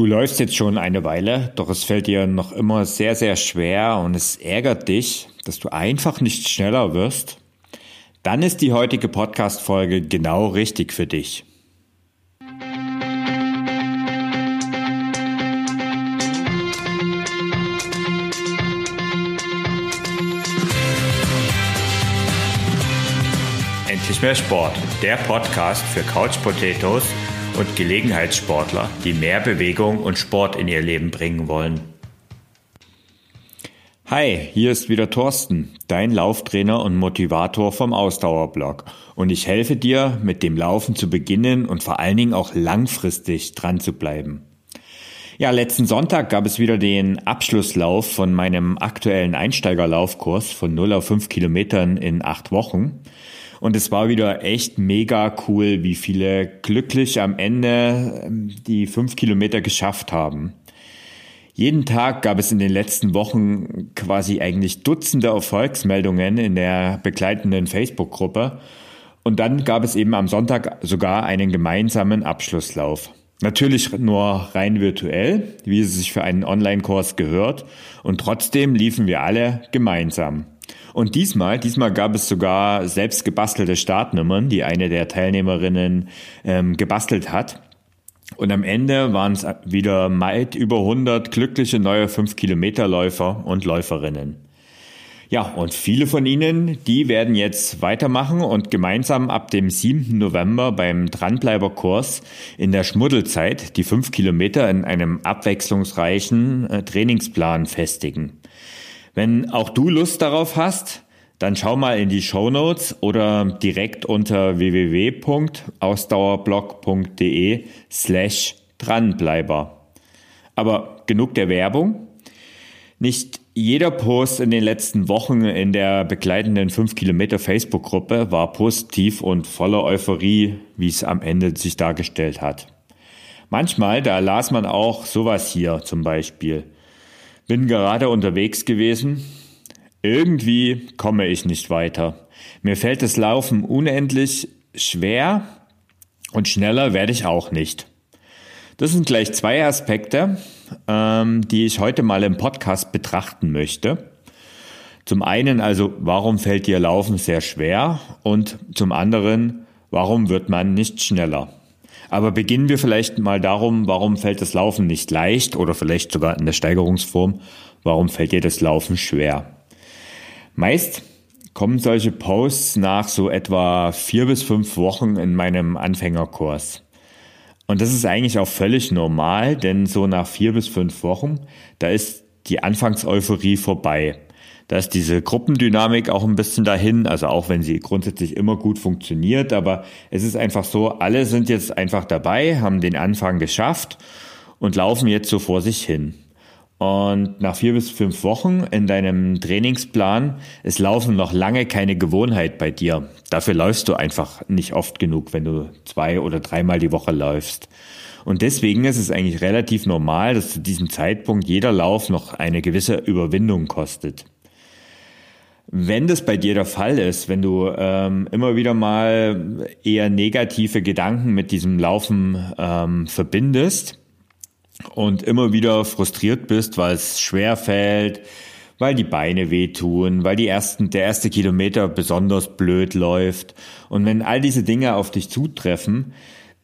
Du läufst jetzt schon eine Weile, doch es fällt dir noch immer sehr, sehr schwer und es ärgert dich, dass du einfach nicht schneller wirst. Dann ist die heutige Podcast-Folge genau richtig für dich. Endlich mehr Sport, der Podcast für Couch Potatoes und Gelegenheitssportler, die mehr Bewegung und Sport in ihr Leben bringen wollen. Hi, hier ist wieder Thorsten, dein Lauftrainer und Motivator vom Ausdauerblog. Und ich helfe dir, mit dem Laufen zu beginnen und vor allen Dingen auch langfristig dran zu bleiben. Ja, letzten Sonntag gab es wieder den Abschlusslauf von meinem aktuellen Einsteigerlaufkurs von 0 auf 5 Kilometern in acht Wochen. Und es war wieder echt mega cool, wie viele glücklich am Ende ähm, die fünf Kilometer geschafft haben. Jeden Tag gab es in den letzten Wochen quasi eigentlich Dutzende Erfolgsmeldungen in der begleitenden Facebook-Gruppe. Und dann gab es eben am Sonntag sogar einen gemeinsamen Abschlusslauf. Natürlich nur rein virtuell, wie es sich für einen Online-Kurs gehört. Und trotzdem liefen wir alle gemeinsam. Und diesmal, diesmal gab es sogar selbst gebastelte Startnummern, die eine der Teilnehmerinnen ähm, gebastelt hat. Und am Ende waren es wieder weit über 100 glückliche neue 5-Kilometer-Läufer und Läuferinnen. Ja, und viele von ihnen, die werden jetzt weitermachen und gemeinsam ab dem 7. November beim Dranbleiberkurs in der Schmuddelzeit die 5 Kilometer in einem abwechslungsreichen äh, Trainingsplan festigen. Wenn auch du Lust darauf hast, dann schau mal in die Show Notes oder direkt unter www.ausdauerblog.de slash dranbleiber. Aber genug der Werbung. Nicht jeder Post in den letzten Wochen in der begleitenden 5 Kilometer Facebook-Gruppe war positiv und voller Euphorie, wie es am Ende sich dargestellt hat. Manchmal, da las man auch sowas hier zum Beispiel. Bin gerade unterwegs gewesen. Irgendwie komme ich nicht weiter. Mir fällt das Laufen unendlich schwer und schneller werde ich auch nicht. Das sind gleich zwei Aspekte, ähm, die ich heute mal im Podcast betrachten möchte. Zum einen also, warum fällt dir Laufen sehr schwer? Und zum anderen, warum wird man nicht schneller? Aber beginnen wir vielleicht mal darum, warum fällt das Laufen nicht leicht oder vielleicht sogar in der Steigerungsform, warum fällt dir das Laufen schwer? Meist kommen solche Posts nach so etwa vier bis fünf Wochen in meinem Anfängerkurs. Und das ist eigentlich auch völlig normal, denn so nach vier bis fünf Wochen, da ist die Anfangseuphorie vorbei. Da ist diese Gruppendynamik auch ein bisschen dahin, also auch wenn sie grundsätzlich immer gut funktioniert, aber es ist einfach so, alle sind jetzt einfach dabei, haben den Anfang geschafft und laufen jetzt so vor sich hin. Und nach vier bis fünf Wochen in deinem Trainingsplan, es laufen noch lange keine Gewohnheit bei dir. Dafür läufst du einfach nicht oft genug, wenn du zwei oder dreimal die Woche läufst. Und deswegen ist es eigentlich relativ normal, dass zu diesem Zeitpunkt jeder Lauf noch eine gewisse Überwindung kostet. Wenn das bei dir der Fall ist, wenn du ähm, immer wieder mal eher negative Gedanken mit diesem Laufen ähm, verbindest und immer wieder frustriert bist, weil es schwer fällt, weil die Beine wehtun, weil die ersten, der erste Kilometer besonders blöd läuft und wenn all diese Dinge auf dich zutreffen,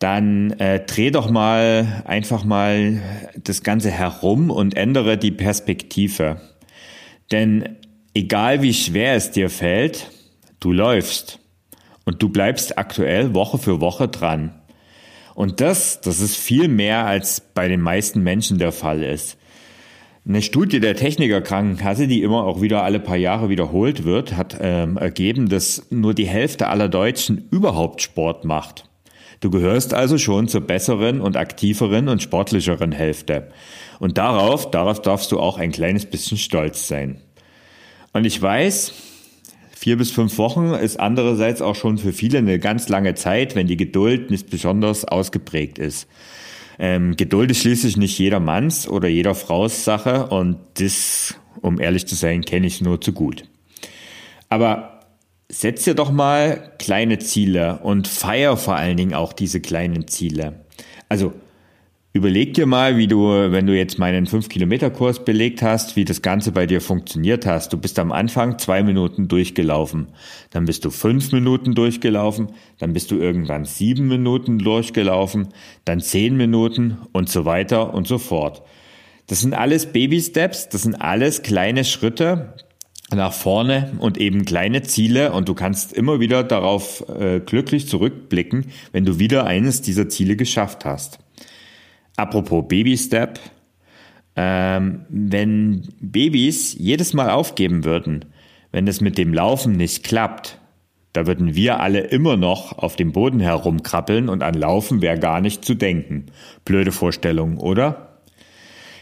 dann äh, dreh doch mal einfach mal das Ganze herum und ändere die Perspektive. Denn egal wie schwer es dir fällt, du läufst. Und du bleibst aktuell Woche für Woche dran. Und das, das ist viel mehr als bei den meisten Menschen der Fall ist. Eine Studie der Technikerkrankenkasse, die immer auch wieder alle paar Jahre wiederholt wird, hat ähm, ergeben, dass nur die Hälfte aller Deutschen überhaupt Sport macht. Du gehörst also schon zur besseren und aktiveren und sportlicheren Hälfte. Und darauf, darauf darfst du auch ein kleines bisschen stolz sein. Und ich weiß, vier bis fünf Wochen ist andererseits auch schon für viele eine ganz lange Zeit, wenn die Geduld nicht besonders ausgeprägt ist. Ähm, Geduld ist schließlich nicht jedermanns oder jeder Fraus Sache und das, um ehrlich zu sein, kenne ich nur zu gut. Aber setz dir doch mal kleine Ziele und feier vor allen Dingen auch diese kleinen Ziele. Also Überleg dir mal, wie du, wenn du jetzt meinen 5-Kilometer-Kurs belegt hast, wie das Ganze bei dir funktioniert hast. Du bist am Anfang zwei Minuten durchgelaufen, dann bist du fünf Minuten durchgelaufen, dann bist du irgendwann sieben Minuten durchgelaufen, dann zehn Minuten und so weiter und so fort. Das sind alles Baby-Steps, das sind alles kleine Schritte nach vorne und eben kleine Ziele und du kannst immer wieder darauf äh, glücklich zurückblicken, wenn du wieder eines dieser Ziele geschafft hast. Apropos Baby Step, ähm, wenn Babys jedes Mal aufgeben würden, wenn es mit dem Laufen nicht klappt, da würden wir alle immer noch auf dem Boden herumkrabbeln und an Laufen wäre gar nicht zu denken. Blöde Vorstellung, oder?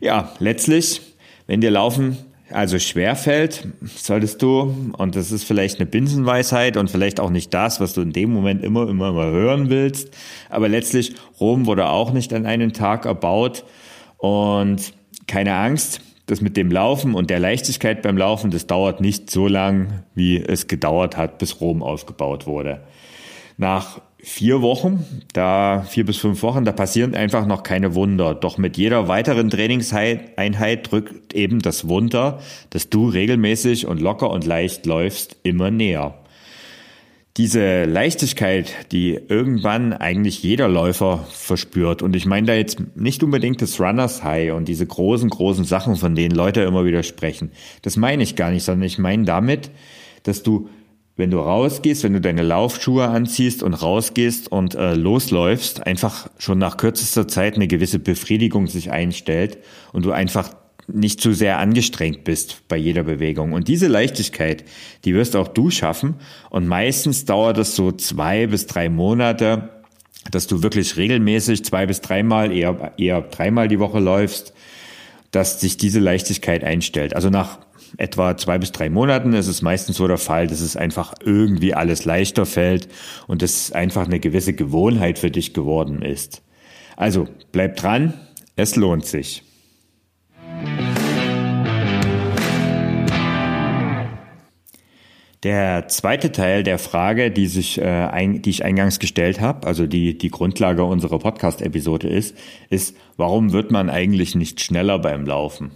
Ja, letztlich, wenn dir Laufen also schwer fällt, solltest du, und das ist vielleicht eine Binsenweisheit und vielleicht auch nicht das, was du in dem Moment immer, immer, immer hören willst, aber letztlich, Rom wurde auch nicht an einen Tag erbaut. Und keine Angst, das mit dem Laufen und der Leichtigkeit beim Laufen, das dauert nicht so lang, wie es gedauert hat, bis Rom ausgebaut wurde. Nach vier Wochen, da vier bis fünf Wochen, da passieren einfach noch keine Wunder. Doch mit jeder weiteren Trainingseinheit drückt eben das Wunder, dass du regelmäßig und locker und leicht läufst, immer näher. Diese Leichtigkeit, die irgendwann eigentlich jeder Läufer verspürt, und ich meine da jetzt nicht unbedingt das Runners High und diese großen, großen Sachen, von denen Leute immer wieder sprechen. Das meine ich gar nicht, sondern ich meine damit, dass du wenn du rausgehst, wenn du deine Laufschuhe anziehst und rausgehst und äh, losläufst, einfach schon nach kürzester Zeit eine gewisse Befriedigung sich einstellt und du einfach nicht zu sehr angestrengt bist bei jeder Bewegung. Und diese Leichtigkeit, die wirst auch du schaffen. Und meistens dauert es so zwei bis drei Monate, dass du wirklich regelmäßig zwei bis dreimal, eher, eher dreimal die Woche läufst, dass sich diese Leichtigkeit einstellt. Also nach etwa zwei bis drei Monaten ist es meistens so der Fall, dass es einfach irgendwie alles leichter fällt und es einfach eine gewisse Gewohnheit für dich geworden ist. Also bleib dran, es lohnt sich. Der zweite Teil der Frage, die, sich, äh, ein, die ich eingangs gestellt habe, also die die Grundlage unserer Podcast-Episode ist, ist, warum wird man eigentlich nicht schneller beim Laufen?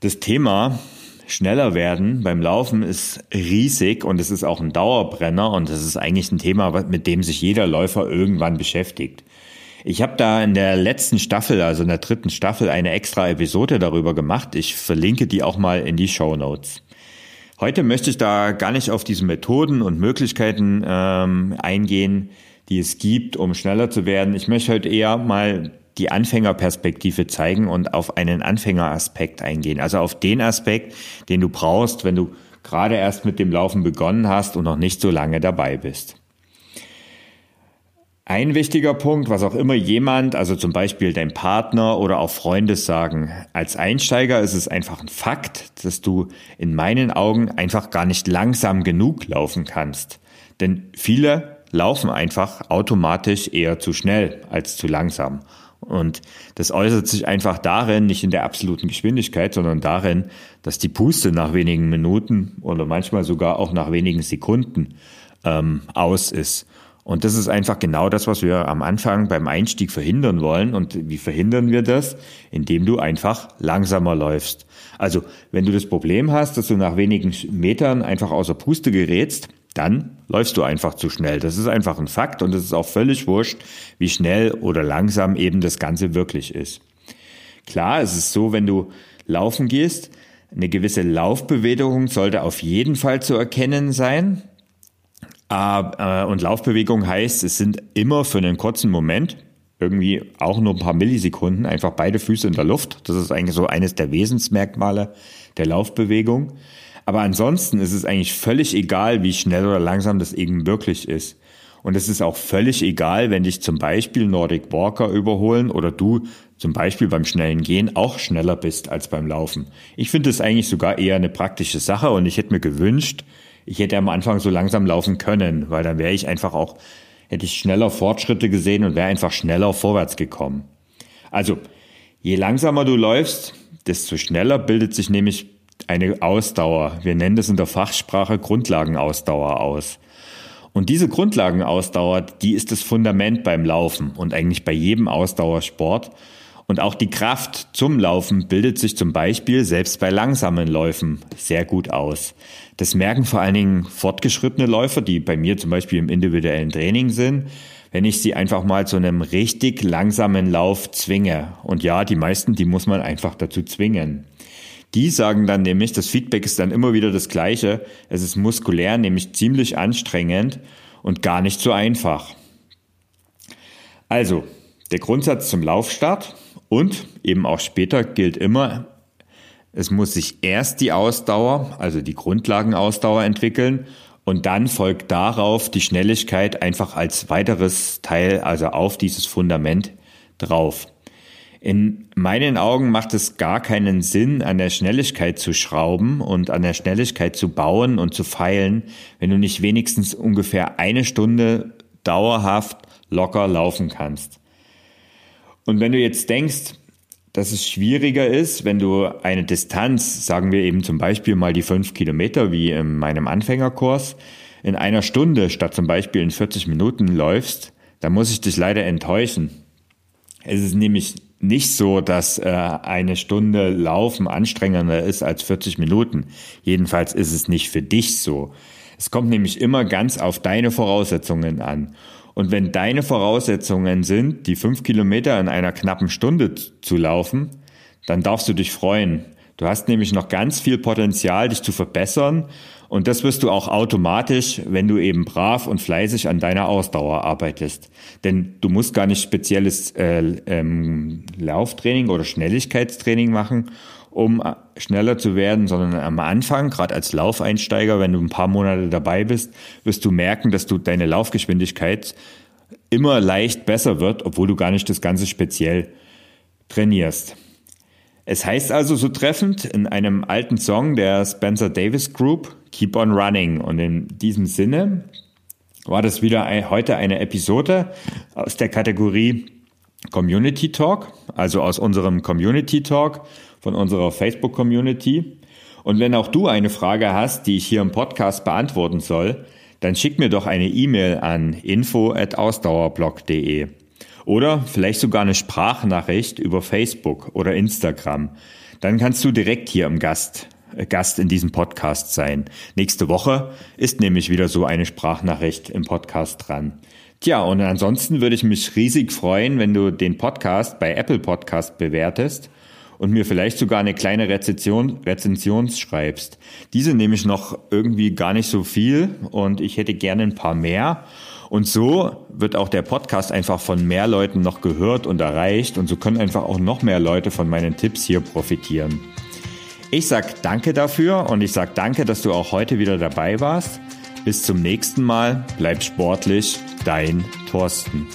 Das Thema schneller werden beim Laufen ist riesig und es ist auch ein Dauerbrenner und es ist eigentlich ein Thema, mit dem sich jeder Läufer irgendwann beschäftigt. Ich habe da in der letzten Staffel, also in der dritten Staffel, eine extra Episode darüber gemacht. Ich verlinke die auch mal in die Show Notes. Heute möchte ich da gar nicht auf diese Methoden und Möglichkeiten ähm, eingehen, die es gibt, um schneller zu werden. Ich möchte heute eher mal die Anfängerperspektive zeigen und auf einen Anfängeraspekt eingehen. Also auf den Aspekt, den du brauchst, wenn du gerade erst mit dem Laufen begonnen hast und noch nicht so lange dabei bist. Ein wichtiger Punkt, was auch immer jemand, also zum Beispiel dein Partner oder auch Freunde sagen, als Einsteiger ist es einfach ein Fakt, dass du in meinen Augen einfach gar nicht langsam genug laufen kannst. Denn viele laufen einfach automatisch eher zu schnell als zu langsam. Und das äußert sich einfach darin, nicht in der absoluten Geschwindigkeit, sondern darin, dass die Puste nach wenigen Minuten oder manchmal sogar auch nach wenigen Sekunden ähm, aus ist. Und das ist einfach genau das, was wir am Anfang beim Einstieg verhindern wollen. Und wie verhindern wir das? Indem du einfach langsamer läufst. Also, wenn du das Problem hast, dass du nach wenigen Metern einfach außer Puste gerätst, dann läufst du einfach zu schnell. Das ist einfach ein Fakt und es ist auch völlig wurscht, wie schnell oder langsam eben das Ganze wirklich ist. Klar, es ist so, wenn du laufen gehst, eine gewisse Laufbewegung sollte auf jeden Fall zu erkennen sein. Äh, und Laufbewegung heißt, es sind immer für einen kurzen Moment, irgendwie auch nur ein paar Millisekunden, einfach beide Füße in der Luft. Das ist eigentlich so eines der Wesensmerkmale der Laufbewegung. Aber ansonsten ist es eigentlich völlig egal, wie schnell oder langsam das eben wirklich ist. Und es ist auch völlig egal, wenn dich zum Beispiel Nordic Walker überholen oder du zum Beispiel beim schnellen Gehen auch schneller bist als beim Laufen. Ich finde es eigentlich sogar eher eine praktische Sache und ich hätte mir gewünscht, ich hätte am Anfang so langsam laufen können, weil dann wäre ich einfach auch, hätte ich schneller Fortschritte gesehen und wäre einfach schneller vorwärts gekommen. Also, je langsamer du läufst, desto schneller bildet sich nämlich eine Ausdauer. Wir nennen das in der Fachsprache Grundlagenausdauer aus. Und diese Grundlagenausdauer, die ist das Fundament beim Laufen und eigentlich bei jedem Ausdauersport. Und auch die Kraft zum Laufen bildet sich zum Beispiel selbst bei langsamen Läufen sehr gut aus. Das merken vor allen Dingen fortgeschrittene Läufer, die bei mir zum Beispiel im individuellen Training sind, wenn ich sie einfach mal zu einem richtig langsamen Lauf zwinge. Und ja, die meisten, die muss man einfach dazu zwingen. Die sagen dann nämlich, das Feedback ist dann immer wieder das gleiche. Es ist muskulär nämlich ziemlich anstrengend und gar nicht so einfach. Also, der Grundsatz zum Laufstart und eben auch später gilt immer, es muss sich erst die Ausdauer, also die Grundlagenausdauer entwickeln und dann folgt darauf die Schnelligkeit einfach als weiteres Teil, also auf dieses Fundament drauf. In meinen Augen macht es gar keinen Sinn, an der Schnelligkeit zu schrauben und an der Schnelligkeit zu bauen und zu feilen, wenn du nicht wenigstens ungefähr eine Stunde dauerhaft locker laufen kannst. Und wenn du jetzt denkst, dass es schwieriger ist, wenn du eine Distanz, sagen wir eben zum Beispiel mal die fünf Kilometer wie in meinem Anfängerkurs, in einer Stunde statt zum Beispiel in 40 Minuten läufst, dann muss ich dich leider enttäuschen. Es ist nämlich nicht so, dass äh, eine Stunde Laufen anstrengender ist als 40 Minuten. Jedenfalls ist es nicht für dich so. Es kommt nämlich immer ganz auf deine Voraussetzungen an. Und wenn deine Voraussetzungen sind, die fünf Kilometer in einer knappen Stunde zu laufen, dann darfst du dich freuen. Du hast nämlich noch ganz viel Potenzial, dich zu verbessern. Und das wirst du auch automatisch, wenn du eben brav und fleißig an deiner Ausdauer arbeitest. Denn du musst gar nicht spezielles äh, ähm, Lauftraining oder Schnelligkeitstraining machen, um äh, schneller zu werden, sondern am Anfang, gerade als Laufeinsteiger, wenn du ein paar Monate dabei bist, wirst du merken, dass du deine Laufgeschwindigkeit immer leicht besser wird, obwohl du gar nicht das Ganze speziell trainierst. Es heißt also so treffend in einem alten Song der Spencer Davis Group, Keep on Running. Und in diesem Sinne war das wieder heute eine Episode aus der Kategorie Community Talk, also aus unserem Community Talk von unserer Facebook-Community. Und wenn auch du eine Frage hast, die ich hier im Podcast beantworten soll, dann schick mir doch eine E-Mail an info@ausdauerblog.de oder vielleicht sogar eine Sprachnachricht über Facebook oder Instagram. Dann kannst du direkt hier im Gast äh, Gast in diesem Podcast sein. Nächste Woche ist nämlich wieder so eine Sprachnachricht im Podcast dran. Tja, und ansonsten würde ich mich riesig freuen, wenn du den Podcast bei Apple Podcast bewertest und mir vielleicht sogar eine kleine Rezension, Rezension schreibst. Diese nehme ich noch irgendwie gar nicht so viel und ich hätte gerne ein paar mehr. Und so wird auch der Podcast einfach von mehr Leuten noch gehört und erreicht und so können einfach auch noch mehr Leute von meinen Tipps hier profitieren. Ich sag danke dafür und ich sag danke, dass du auch heute wieder dabei warst. Bis zum nächsten Mal, bleib sportlich, dein Thorsten.